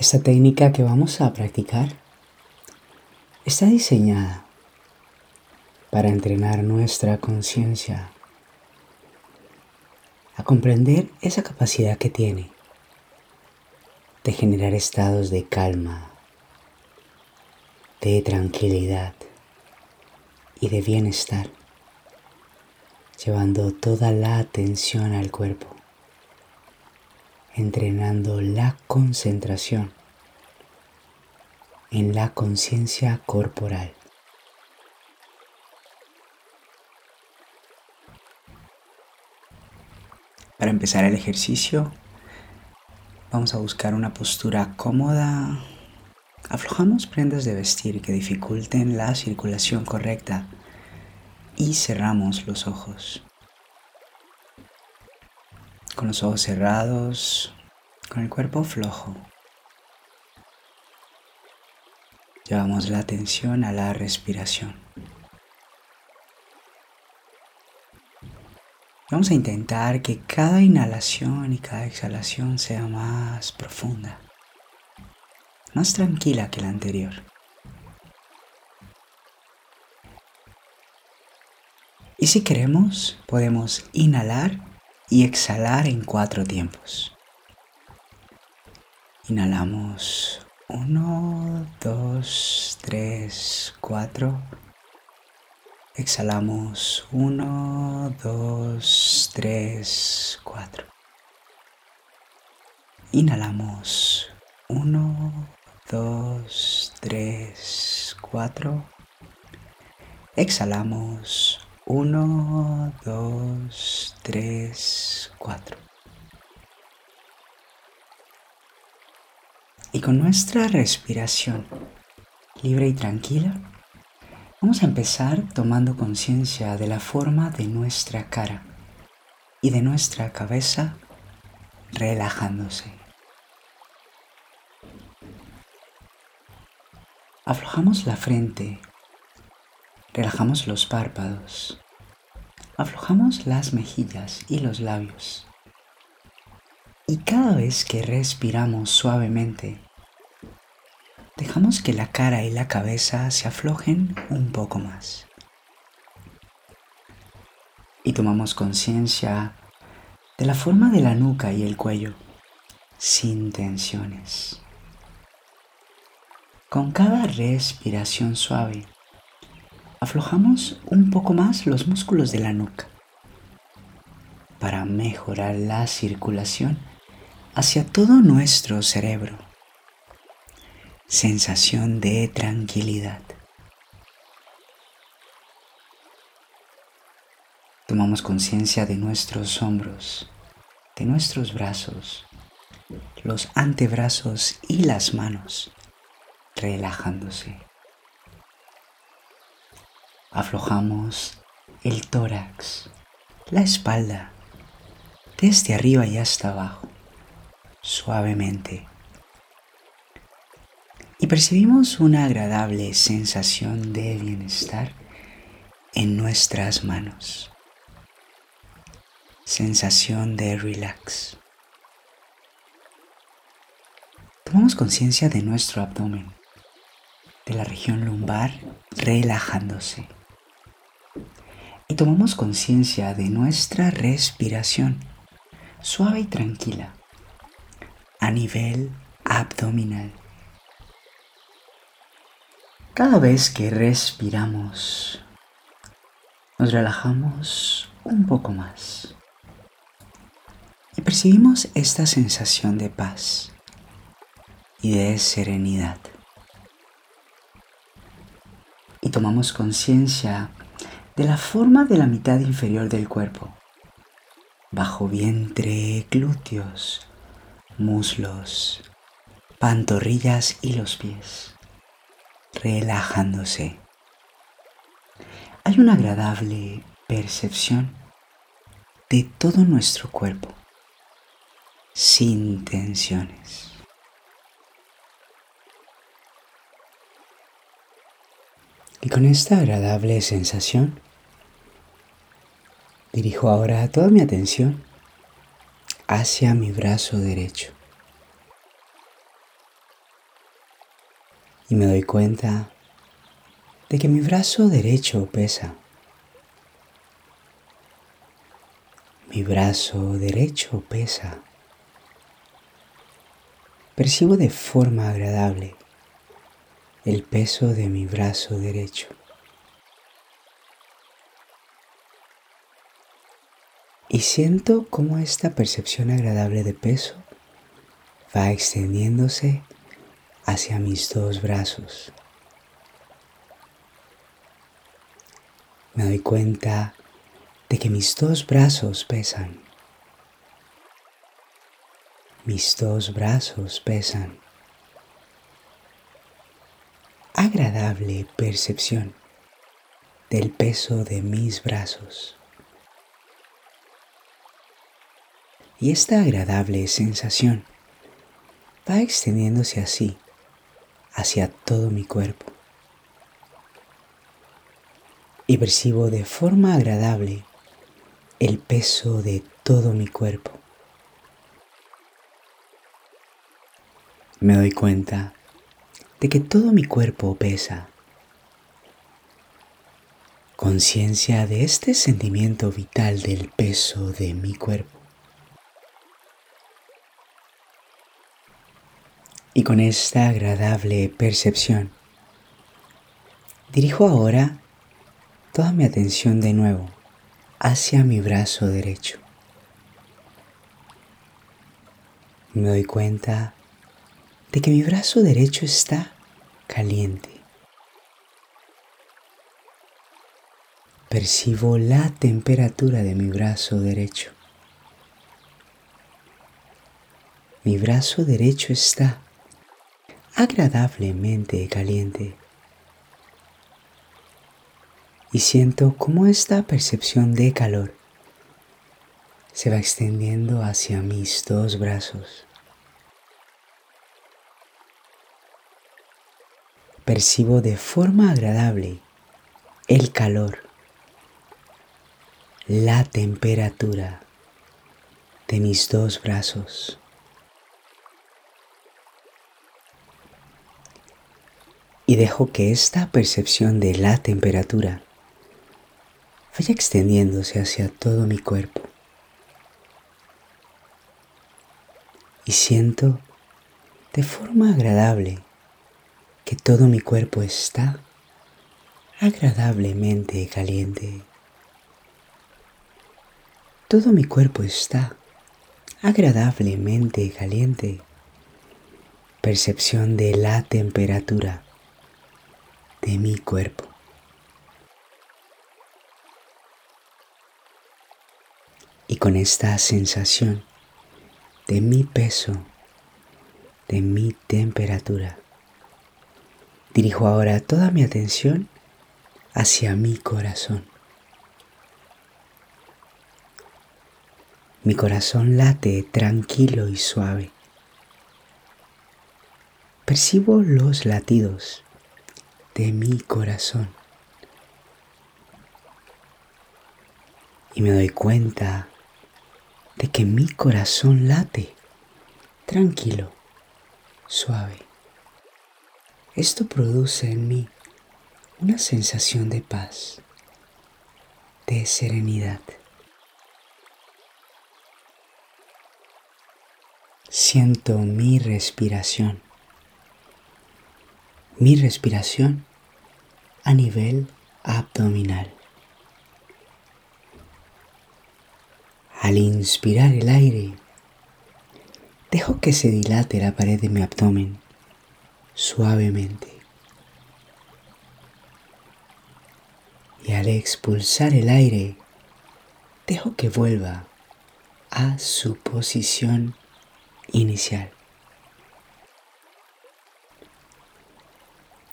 Esta técnica que vamos a practicar está diseñada para entrenar nuestra conciencia a comprender esa capacidad que tiene de generar estados de calma, de tranquilidad y de bienestar, llevando toda la atención al cuerpo entrenando la concentración en la conciencia corporal. Para empezar el ejercicio, vamos a buscar una postura cómoda. Aflojamos prendas de vestir que dificulten la circulación correcta y cerramos los ojos con los ojos cerrados, con el cuerpo flojo. Llevamos la atención a la respiración. Vamos a intentar que cada inhalación y cada exhalación sea más profunda, más tranquila que la anterior. Y si queremos, podemos inhalar y exhalar en cuatro tiempos. Inhalamos 1, 2, 3, 4. Exhalamos 1, 2, 3, 4. Inhalamos 1, 2, 3, 4. Exhalamos 1, 2, 3, 4. Y con nuestra respiración libre y tranquila, vamos a empezar tomando conciencia de la forma de nuestra cara y de nuestra cabeza relajándose. Aflojamos la frente Relajamos los párpados. Aflojamos las mejillas y los labios. Y cada vez que respiramos suavemente, dejamos que la cara y la cabeza se aflojen un poco más. Y tomamos conciencia de la forma de la nuca y el cuello, sin tensiones. Con cada respiración suave, aflojamos un poco más los músculos de la nuca para mejorar la circulación hacia todo nuestro cerebro. Sensación de tranquilidad. Tomamos conciencia de nuestros hombros, de nuestros brazos, los antebrazos y las manos, relajándose aflojamos el tórax, la espalda, desde arriba y hasta abajo, suavemente. Y percibimos una agradable sensación de bienestar en nuestras manos. Sensación de relax. Tomamos conciencia de nuestro abdomen, de la región lumbar relajándose y tomamos conciencia de nuestra respiración suave y tranquila a nivel abdominal. Cada vez que respiramos, nos relajamos un poco más. Y percibimos esta sensación de paz y de serenidad. Y tomamos conciencia de la forma de la mitad inferior del cuerpo, bajo vientre, glúteos, muslos, pantorrillas y los pies, relajándose. Hay una agradable percepción de todo nuestro cuerpo, sin tensiones. Y con esta agradable sensación, dirijo ahora toda mi atención hacia mi brazo derecho. Y me doy cuenta de que mi brazo derecho pesa. Mi brazo derecho pesa. Percibo de forma agradable el peso de mi brazo derecho. Y siento cómo esta percepción agradable de peso va extendiéndose hacia mis dos brazos. Me doy cuenta de que mis dos brazos pesan. Mis dos brazos pesan agradable percepción del peso de mis brazos. Y esta agradable sensación va extendiéndose así hacia todo mi cuerpo. Y percibo de forma agradable el peso de todo mi cuerpo. Me doy cuenta de que todo mi cuerpo pesa. Conciencia de este sentimiento vital del peso de mi cuerpo. Y con esta agradable percepción, dirijo ahora toda mi atención de nuevo hacia mi brazo derecho. Me doy cuenta de que mi brazo derecho está caliente. Percibo la temperatura de mi brazo derecho. Mi brazo derecho está agradablemente caliente. Y siento cómo esta percepción de calor se va extendiendo hacia mis dos brazos. percibo de forma agradable el calor, la temperatura de mis dos brazos. Y dejo que esta percepción de la temperatura vaya extendiéndose hacia todo mi cuerpo. Y siento de forma agradable que todo mi cuerpo está agradablemente caliente. Todo mi cuerpo está agradablemente caliente. Percepción de la temperatura de mi cuerpo. Y con esta sensación de mi peso, de mi temperatura, Dirijo ahora toda mi atención hacia mi corazón. Mi corazón late tranquilo y suave. Percibo los latidos de mi corazón. Y me doy cuenta de que mi corazón late tranquilo, suave. Esto produce en mí una sensación de paz, de serenidad. Siento mi respiración, mi respiración a nivel abdominal. Al inspirar el aire, dejo que se dilate la pared de mi abdomen suavemente. Y al expulsar el aire, dejo que vuelva a su posición inicial.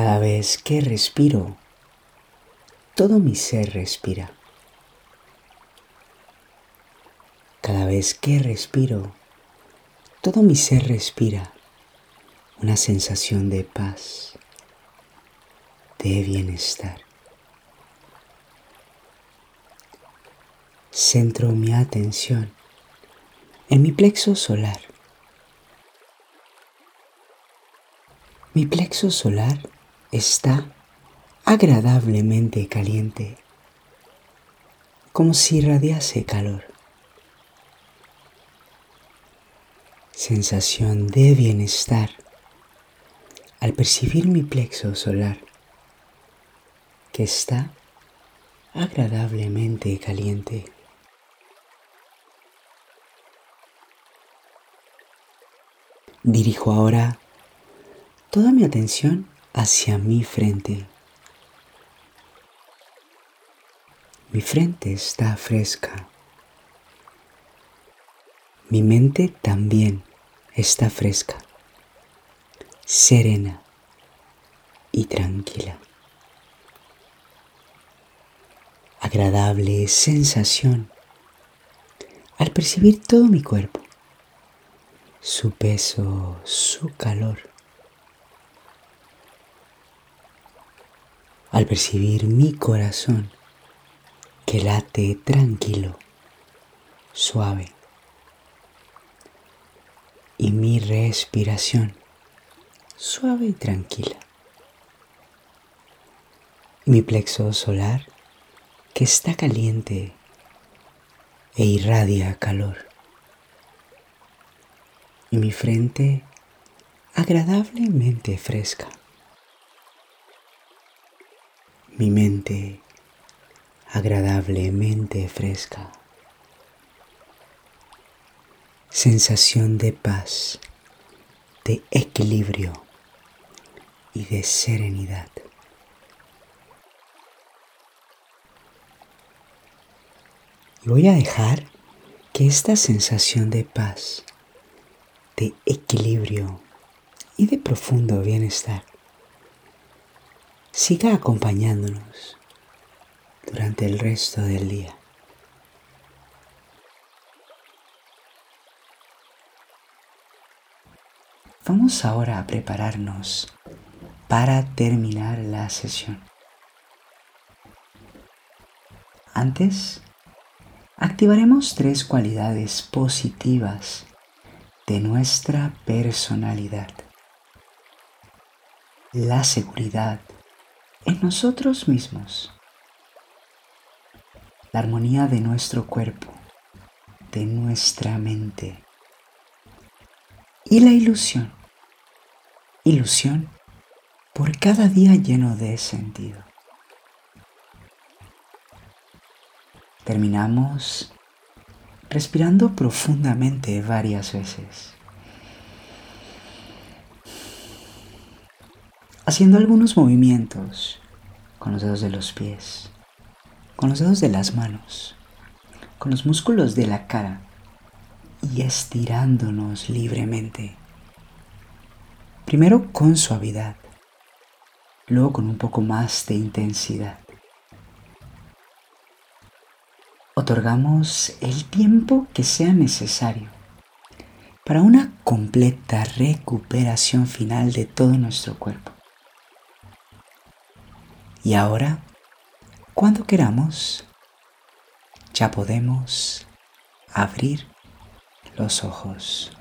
Cada vez que respiro, todo mi ser respira. Cada vez que respiro, todo mi ser respira una sensación de paz, de bienestar. Centro mi atención en mi plexo solar. Mi plexo solar está agradablemente caliente, como si irradiase calor. Sensación de bienestar al percibir mi plexo solar, que está agradablemente caliente. Dirijo ahora toda mi atención hacia mi frente. Mi frente está fresca. Mi mente también está fresca, serena y tranquila. Agradable sensación al percibir todo mi cuerpo su peso, su calor. Al percibir mi corazón que late tranquilo, suave, y mi respiración suave y tranquila. mi plexo solar que está caliente e irradia calor y mi frente agradablemente fresca. Mi mente agradablemente fresca. Sensación de paz, de equilibrio y de serenidad. Y voy a dejar que esta sensación de paz de equilibrio y de profundo bienestar siga acompañándonos durante el resto del día. Vamos ahora a prepararnos para terminar la sesión. Antes, activaremos tres cualidades positivas de nuestra personalidad. La seguridad en nosotros mismos. La armonía de nuestro cuerpo, de nuestra mente. Y la ilusión. Ilusión por cada día lleno de sentido. Terminamos respirando profundamente varias veces. Haciendo algunos movimientos con los dedos de los pies, con los dedos de las manos, con los músculos de la cara y estirándonos libremente. Primero con suavidad, luego con un poco más de intensidad. otorgamos el tiempo que sea necesario para una completa recuperación final de todo nuestro cuerpo. Y ahora, cuando queramos, ya podemos abrir los ojos.